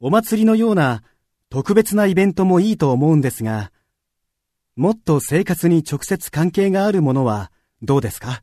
お祭りのような特別なイベントもいいと思うんですが、もっと生活に直接関係があるものはどうですか？